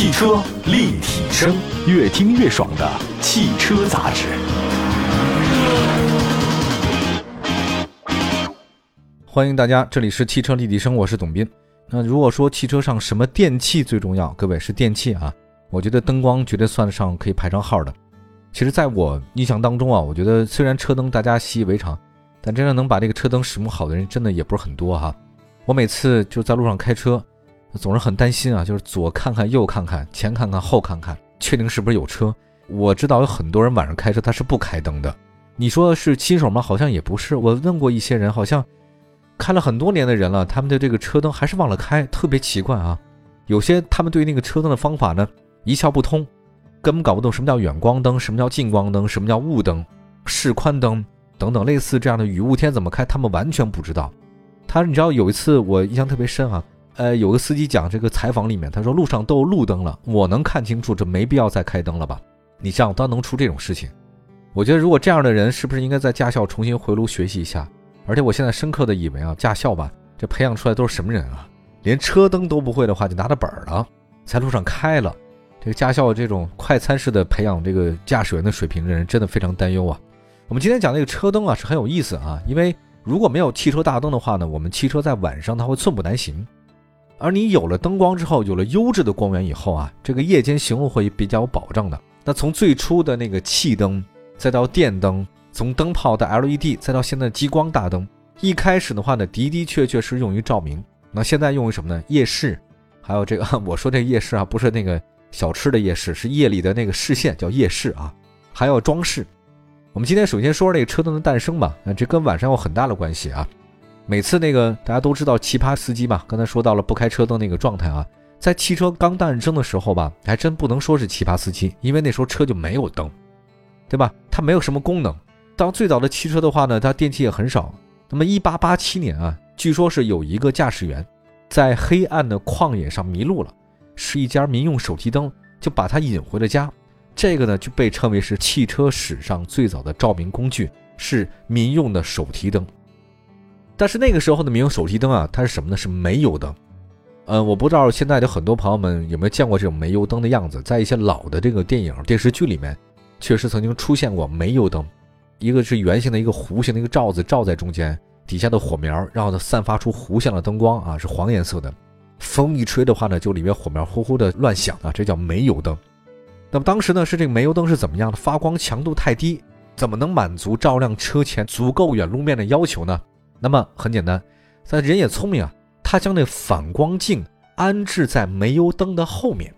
汽车立体声，越听越爽的汽车杂志。欢迎大家，这里是汽车立体声，我是董斌。那如果说汽车上什么电器最重要，各位是电器啊，我觉得灯光绝对算得上可以排上号的。其实，在我印象当中啊，我觉得虽然车灯大家习以为常，但真正能把这个车灯使用好的人，真的也不是很多哈。我每次就在路上开车。总是很担心啊，就是左看看右看看，前看看后看看，确定是不是有车。我知道有很多人晚上开车他是不开灯的。你说是新手吗？好像也不是。我问过一些人，好像开了很多年的人了，他们的这个车灯还是忘了开，特别奇怪啊。有些他们对那个车灯的方法呢一窍不通，根本搞不懂什么叫远光灯，什么叫近光灯，什么叫雾灯、示宽灯等等类似这样的雨雾天怎么开，他们完全不知道。他你知道有一次我印象特别深啊。呃，有个司机讲这个采访里面，他说路上都有路灯了，我能看清楚，这没必要再开灯了吧？你这样当能出这种事情？我觉得如果这样的人，是不是应该在驾校重新回炉学习一下？而且我现在深刻的以为啊，驾校吧，这培养出来都是什么人啊？连车灯都不会的话，就拿着本了，在路上开了。这个驾校这种快餐式的培养这个驾驶员的水平的人，真的非常担忧啊。我们今天讲这个车灯啊，是很有意思啊，因为如果没有汽车大灯的话呢，我们汽车在晚上它会寸步难行。而你有了灯光之后，有了优质的光源以后啊，这个夜间行路会比较有保障的。那从最初的那个气灯，再到电灯，从灯泡到 LED，再到现在的激光大灯，一开始的话呢，的的确确是用于照明。那现在用于什么呢？夜视，还有这个我说这夜视啊，不是那个小吃的夜视，是夜里的那个视线叫夜视啊。还有装饰。我们今天首先说这个车灯的诞生吧，那这跟晚上有很大的关系啊。每次那个大家都知道奇葩司机嘛，刚才说到了不开车灯那个状态啊，在汽车刚诞生的时候吧，还真不能说是奇葩司机，因为那时候车就没有灯，对吧？它没有什么功能。当最早的汽车的话呢，它电器也很少。那么1887年啊，据说是有一个驾驶员在黑暗的旷野上迷路了，是一家民用手提灯就把他引回了家。这个呢就被称为是汽车史上最早的照明工具，是民用的手提灯。但是那个时候的民用手提灯啊，它是什么呢？是煤油灯。呃，我不知道现在的很多朋友们有没有见过这种煤油灯的样子，在一些老的这个电影电视剧里面，确实曾经出现过煤油灯。一个是圆形的一个弧形的一个罩子罩在中间，底下的火苗让它散发出弧线的灯光啊，是黄颜色的。风一吹的话呢，就里面火苗呼呼的乱响啊，这叫煤油灯。那么当时呢，是这个煤油灯是怎么样的？发光强度太低，怎么能满足照亮车前足够远路面的要求呢？那么很简单，但人也聪明啊，他将那反光镜安置在煤油灯的后面，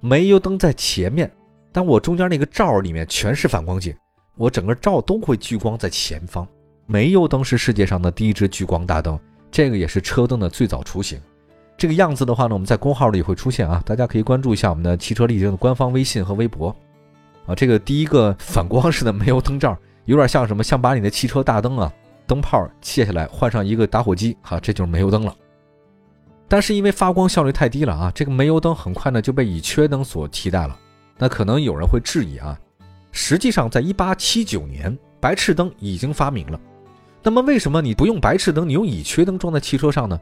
煤油灯在前面，但我中间那个罩里面全是反光镜，我整个罩都会聚光在前方。煤油灯是世界上的第一只聚光大灯，这个也是车灯的最早雏形。这个样子的话呢，我们在公号里会出现啊，大家可以关注一下我们的汽车立体声的官方微信和微博啊。这个第一个反光式的煤油灯罩，有点像什么？像把你的汽车大灯啊。灯泡卸下来，换上一个打火机，哈，这就是煤油灯了。但是因为发光效率太低了啊，这个煤油灯很快呢就被乙炔灯所替代了。那可能有人会质疑啊，实际上在1879年，白炽灯已经发明了。那么为什么你不用白炽灯，你用乙炔灯装在汽车上呢？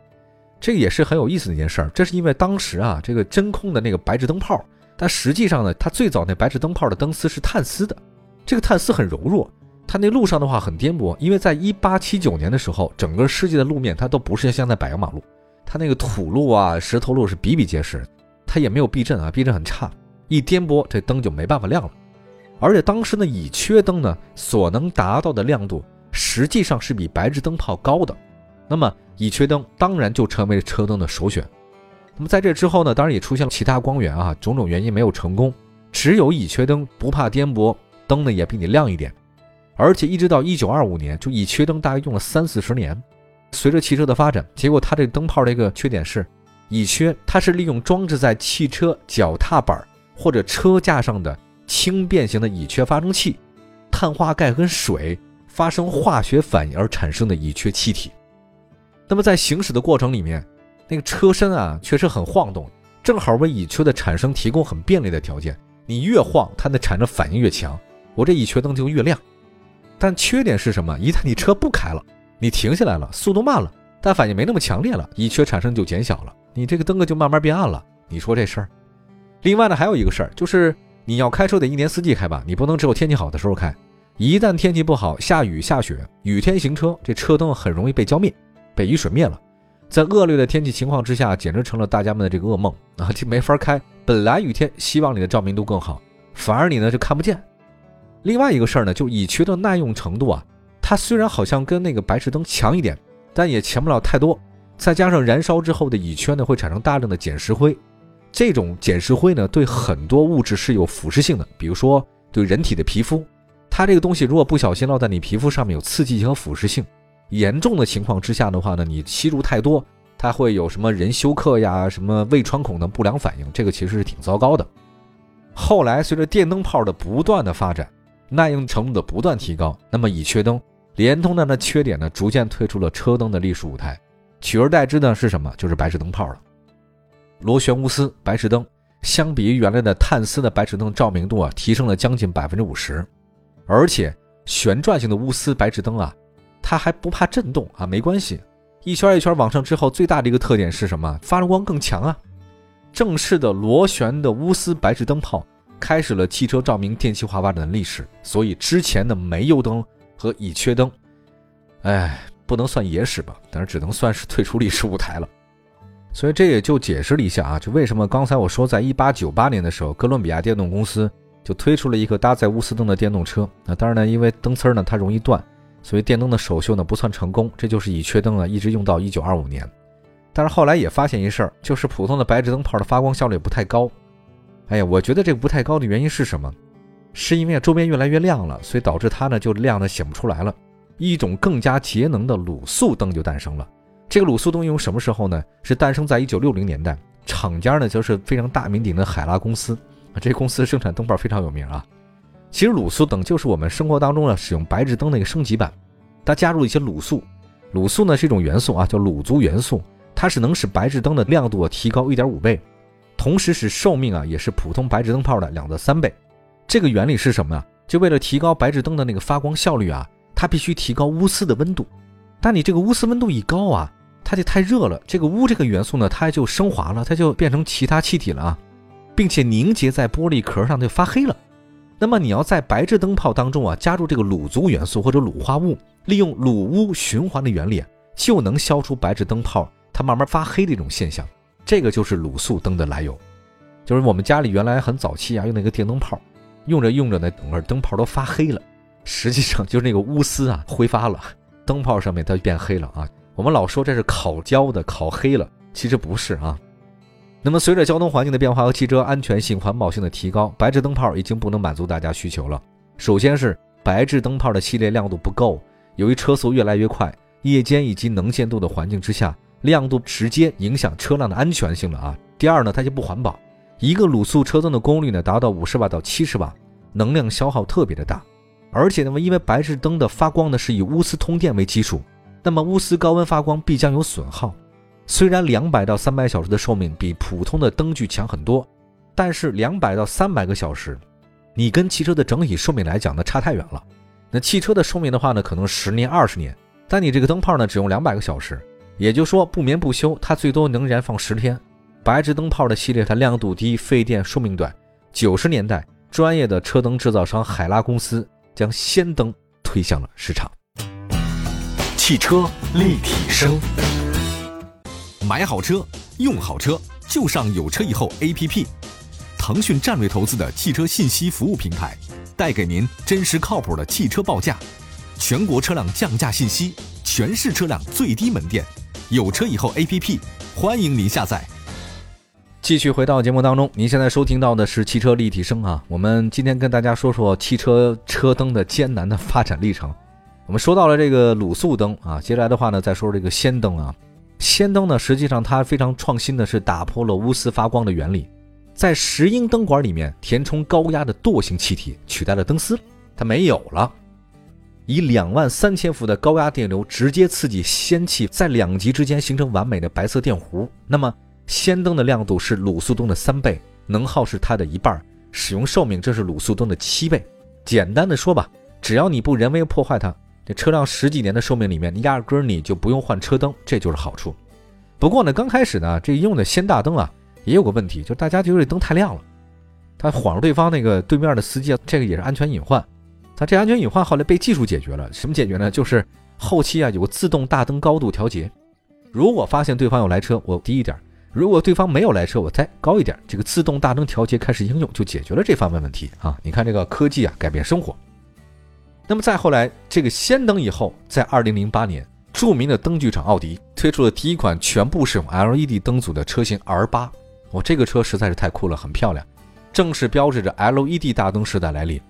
这个也是很有意思的一件事儿。这是因为当时啊，这个真空的那个白炽灯泡，它实际上呢，它最早那白炽灯泡的灯丝是碳丝的，这个碳丝很柔弱。它那路上的话很颠簸，因为在一八七九年的时候，整个世界的路面它都不是像在柏油马路，它那个土路啊、石头路是比比皆是，它也没有避震啊，避震很差，一颠簸这灯就没办法亮了。而且当时的乙炔灯呢，所能达到的亮度实际上是比白炽灯泡高的，那么乙炔灯当然就成为车灯的首选。那么在这之后呢，当然也出现了其他光源啊，种种原因没有成功，只有乙炔灯不怕颠簸，灯呢也比你亮一点。而且一直到一九二五年，就乙炔灯大概用了三四十年。随着汽车的发展，结果它这个灯泡的一个缺点是，乙炔它是利用装置在汽车脚踏板或者车架上的轻便型的乙炔发生器，碳化钙跟水发生化学反应而产生的乙炔气体。那么在行驶的过程里面，那个车身啊确实很晃动，正好为乙炔的产生提供很便利的条件。你越晃，它的产生反应越强，我这乙炔灯就越亮。但缺点是什么？一旦你车不开了，你停下来了，速度慢了，但反应没那么强烈了，乙炔产生就减小了，你这个灯啊就慢慢变暗了。你说这事儿？另外呢，还有一个事儿，就是你要开车得一年四季开吧，你不能只有天气好的时候开。一旦天气不好，下雨下雪，雨天行车，这车灯很容易被浇灭，被雨水灭了。在恶劣的天气情况之下，简直成了大家们的这个噩梦啊！就没法开。本来雨天希望你的照明度更好，反而你呢就看不见。另外一个事儿呢，就乙炔的耐用程度啊，它虽然好像跟那个白炽灯强一点，但也强不了太多。再加上燃烧之后的乙炔呢，会产生大量的碱石灰，这种碱石灰呢，对很多物质是有腐蚀性的，比如说对人体的皮肤，它这个东西如果不小心落在你皮肤上面，有刺激性和腐蚀性。严重的情况之下的话呢，你吸入太多，它会有什么人休克呀、什么胃穿孔的不良反应，这个其实是挺糟糕的。后来随着电灯泡的不断的发展，耐用程度的不断提高，那么乙炔灯连同它的缺点呢，逐渐退出了车灯的历史舞台，取而代之的是什么？就是白炽灯泡了。螺旋钨丝白炽灯相比于原来的碳丝的白炽灯，照明度啊提升了将近百分之五十，而且旋转型的钨丝白炽灯啊。它还不怕震动啊，没关系，一圈一圈往上之后，最大的一个特点是什么？发光更强啊！正式的螺旋的钨丝白炽灯泡开始了汽车照明电气化发展的历史。所以之前的煤油灯和乙炔灯，哎，不能算野史吧，但是只能算是退出历史舞台了。所以这也就解释了一下啊，就为什么刚才我说，在一八九八年的时候，哥伦比亚电动公司就推出了一个搭载钨丝灯的电动车。那当然呢，因为灯丝呢它容易断。所以电灯的首秀呢不算成功，这就是乙炔灯啊，一直用到一九二五年。但是后来也发现一事儿，就是普通的白炽灯泡的发光效率不太高。哎呀，我觉得这个不太高的原因是什么？是因为周边越来越亮了，所以导致它呢就亮的显不出来了。一种更加节能的卤素灯就诞生了。这个卤素灯用什么时候呢？是诞生在一九六零年代，厂家呢就是非常大名鼎的海拉公司啊，这公司生产灯泡非常有名啊。其实卤素灯就是我们生活当中呢使用白炽灯的一个升级版，它加入了一些卤素。卤素呢是一种元素啊，叫卤族元素，它是能使白炽灯的亮度提高一点五倍，同时使寿命啊也是普通白炽灯泡的两到三倍。这个原理是什么呢？就为了提高白炽灯的那个发光效率啊，它必须提高钨丝的温度。但你这个钨丝温度一高啊，它就太热了，这个钨这个元素呢它就升华了，它就变成其他气体了啊，并且凝结在玻璃壳上就发黑了。那么你要在白炽灯泡当中啊加入这个卤族元素或者卤化物，利用卤钨循环的原理，就能消除白炽灯泡它慢慢发黑的一种现象。这个就是卤素灯的来由。就是我们家里原来很早期啊用那个电灯泡，用着用着呢，整个灯泡都发黑了。实际上就是那个钨丝啊挥发了，灯泡上面它就变黑了啊。我们老说这是烤焦的，烤黑了，其实不是啊。那么，随着交通环境的变化和汽车安全性、环保性的提高，白炽灯泡已经不能满足大家需求了。首先是白炽灯泡的系列亮度不够，由于车速越来越快，夜间以及能见度的环境之下，亮度直接影响车辆的安全性了啊。第二呢，它就不环保，一个卤素车灯的功率呢达到五十瓦到七十瓦，能量消耗特别的大。而且呢，因为白炽灯的发光呢是以钨丝通电为基础，那么钨丝高温发光必将有损耗。虽然两百到三百小时的寿命比普通的灯具强很多，但是两百到三百个小时，你跟汽车的整体寿命来讲呢差太远了。那汽车的寿命的话呢，可能十年二十年，但你这个灯泡呢只用两百个小时，也就是说不眠不休，它最多能燃放十天。白炽灯泡的系列它亮度低、费电、寿命短。九十年代，专业的车灯制造商海拉公司将氙灯推向了市场。汽车立体声。买好车，用好车，就上有车以后 APP。腾讯战略投资的汽车信息服务平台，带给您真实靠谱的汽车报价，全国车辆降价信息，全市车辆最低门店。有车以后 APP，欢迎您下载。继续回到节目当中，您现在收听到的是汽车立体声啊。我们今天跟大家说说汽车车灯的艰难的发展历程。我们说到了这个卤素灯啊，接下来的话呢，再说说这个氙灯啊。氙灯呢，实际上它非常创新的是打破了钨丝发光的原理，在石英灯管里面填充高压的惰性气体，取代了灯丝，它没有了。以两万三千伏的高压电流直接刺激氙气在两极之间形成完美的白色电弧。那么氙灯的亮度是卤素灯的三倍，能耗是它的一半，使用寿命这是卤素灯的七倍。简单的说吧，只要你不人为破坏它。这车辆十几年的寿命里面，压根你就不用换车灯，这就是好处。不过呢，刚开始呢，这用的氙大灯啊，也有个问题，就大家觉得这灯太亮了，它晃着对方那个对面的司机，这个也是安全隐患。他这安全隐患后来被技术解决了，什么解决呢？就是后期啊有个自动大灯高度调节，如果发现对方有来车，我低一点；如果对方没有来车，我再高一点。这个自动大灯调节开始应用，就解决了这方面问题啊！你看这个科技啊，改变生活。那么再后来，这个氙灯以后，在二零零八年，著名的灯具厂奥迪推出了第一款全部使用 LED 灯组的车型 R 八。我这个车实在是太酷了，很漂亮，正是标志着 LED 大灯时代来临。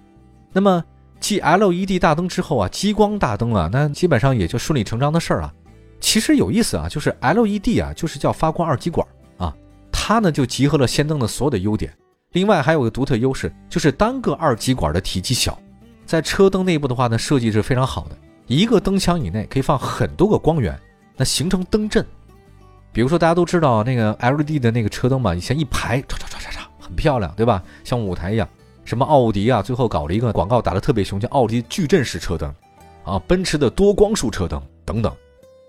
那么。继 LED 大灯之后啊，激光大灯啊，那基本上也就顺理成章的事儿了。其实有意思啊，就是 LED 啊，就是叫发光二极管啊，它呢就集合了氙灯的所有的优点。另外还有个独特优势，就是单个二极管的体积小，在车灯内部的话呢，设计是非常好的，一个灯腔以内可以放很多个光源，那形成灯阵。比如说大家都知道那个 LED 的那个车灯嘛，以前一排唰唰唰唰唰，很漂亮，对吧？像舞台一样。什么奥迪啊，最后搞了一个广告打得特别凶，叫奥迪矩阵式车灯，啊，奔驰的多光束车灯等等，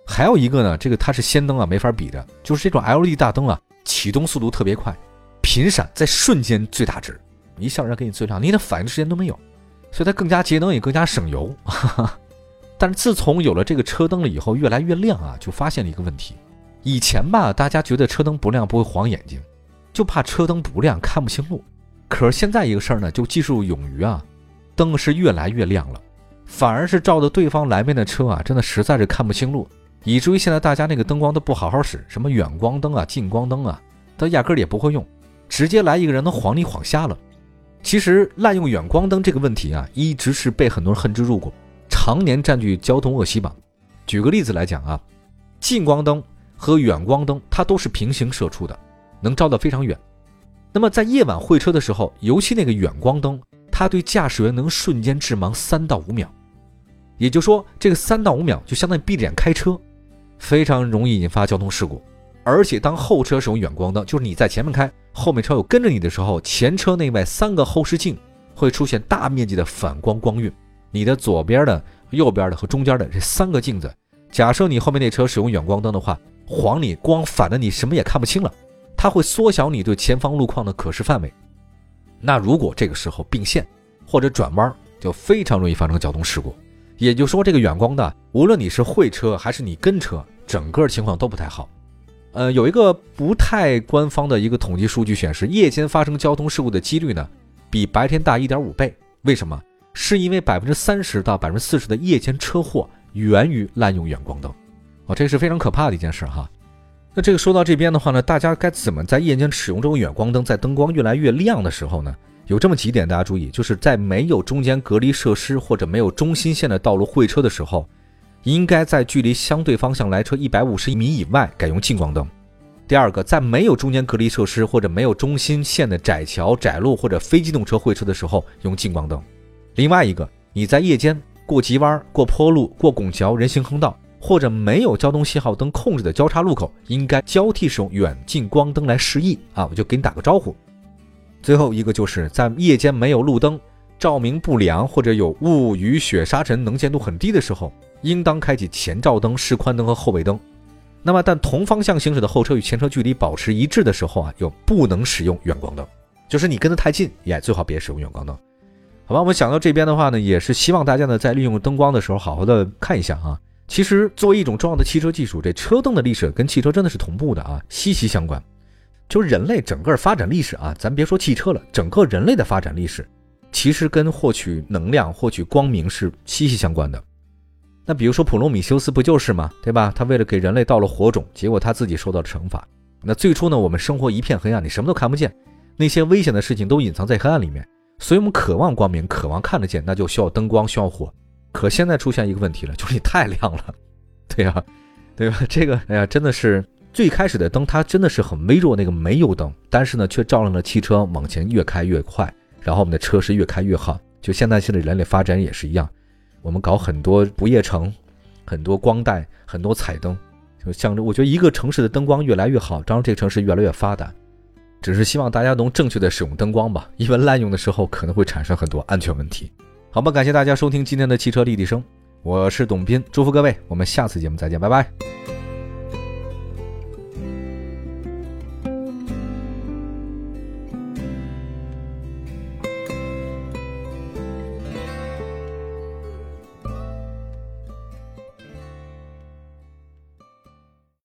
还有一个呢，这个它是氙灯啊，没法比的，就是这种 LED 大灯啊，启动速度特别快，频闪在瞬间最大值，一下让给你最亮，你的反应时间都没有，所以它更加节能也更加省油。但是自从有了这个车灯了以后，越来越亮啊，就发现了一个问题，以前吧，大家觉得车灯不亮不会晃眼睛，就怕车灯不亮看不清路。可是现在一个事儿呢，就技术勇于啊，灯是越来越亮了，反而是照着对方来面的车啊，真的实在是看不清路，以至于现在大家那个灯光都不好好使，什么远光灯啊、近光灯啊，他压根儿也不会用，直接来一个人能晃你晃瞎了。其实滥用远光灯这个问题啊，一直是被很多人恨之入骨，常年占据交通恶习榜。举个例子来讲啊，近光灯和远光灯它都是平行射出的，能照得非常远。那么在夜晚会车的时候，尤其那个远光灯，它对驾驶员能瞬间致盲三到五秒，也就是说，这个三到五秒就相当于闭着眼开车，非常容易引发交通事故。而且当后车使用远光灯，就是你在前面开，后面车有跟着你的时候，前车内外三个后视镜会出现大面积的反光光晕，你的左边的、右边的和中间的这三个镜子，假设你后面那车使用远光灯的话，晃你光反的你什么也看不清了。它会缩小你对前方路况的可视范围，那如果这个时候并线或者转弯，就非常容易发生交通事故。也就是说，这个远光的，无论你是会车还是你跟车，整个情况都不太好。呃，有一个不太官方的一个统计数据显示，夜间发生交通事故的几率呢，比白天大一点五倍。为什么？是因为百分之三十到百分之四十的夜间车祸源于滥用远光灯。哦，这是非常可怕的一件事哈。那这个说到这边的话呢，大家该怎么在夜间使用这种远光灯，在灯光越来越亮的时候呢？有这么几点大家注意，就是在没有中间隔离设施或者没有中心线的道路会车的时候，应该在距离相对方向来车一百五十米以外改用近光灯。第二个，在没有中间隔离设施或者没有中心线的窄桥、窄路或者非机动车会车的时候用近光灯。另外一个，你在夜间过急弯、过坡路、过拱桥、人行横道。或者没有交通信号灯控制的交叉路口，应该交替使用远近光灯来示意啊！我就给你打个招呼。最后一个就是在夜间没有路灯、照明不良或者有雾、雨、雪、沙尘能见度很低的时候，应当开启前照灯、示宽灯和后尾灯。那么，但同方向行驶的后车与前车距离保持一致的时候啊，又不能使用远光灯，就是你跟得太近，也最好别使用远光灯。好吧，我们想到这边的话呢，也是希望大家呢在利用灯光的时候好好的看一下啊。其实，作为一种重要的汽车技术，这车灯的历史跟汽车真的是同步的啊，息息相关。就是人类整个发展历史啊，咱别说汽车了，整个人类的发展历史，其实跟获取能量、获取光明是息息相关的。那比如说普罗米修斯不就是吗？对吧？他为了给人类到了火种，结果他自己受到了惩罚。那最初呢，我们生活一片黑暗，你什么都看不见，那些危险的事情都隐藏在黑暗里面，所以我们渴望光明，渴望看得见，那就需要灯光，需要火。可现在出现一个问题了，就是你太亮了，对呀，对吧？这个，哎呀，真的是最开始的灯，它真的是很微弱那个煤油灯，但是呢，却照亮了汽车往前越开越快，然后我们的车是越开越好。就现在现在人类发展也是一样，我们搞很多不夜城，很多光带，很多彩灯，就像着我觉得一个城市的灯光越来越好，当然这个城市越来越发达。只是希望大家能正确的使用灯光吧，因为滥用的时候可能会产生很多安全问题。好吧，感谢大家收听今天的汽车立体声，我是董斌，祝福各位，我们下次节目再见，拜拜。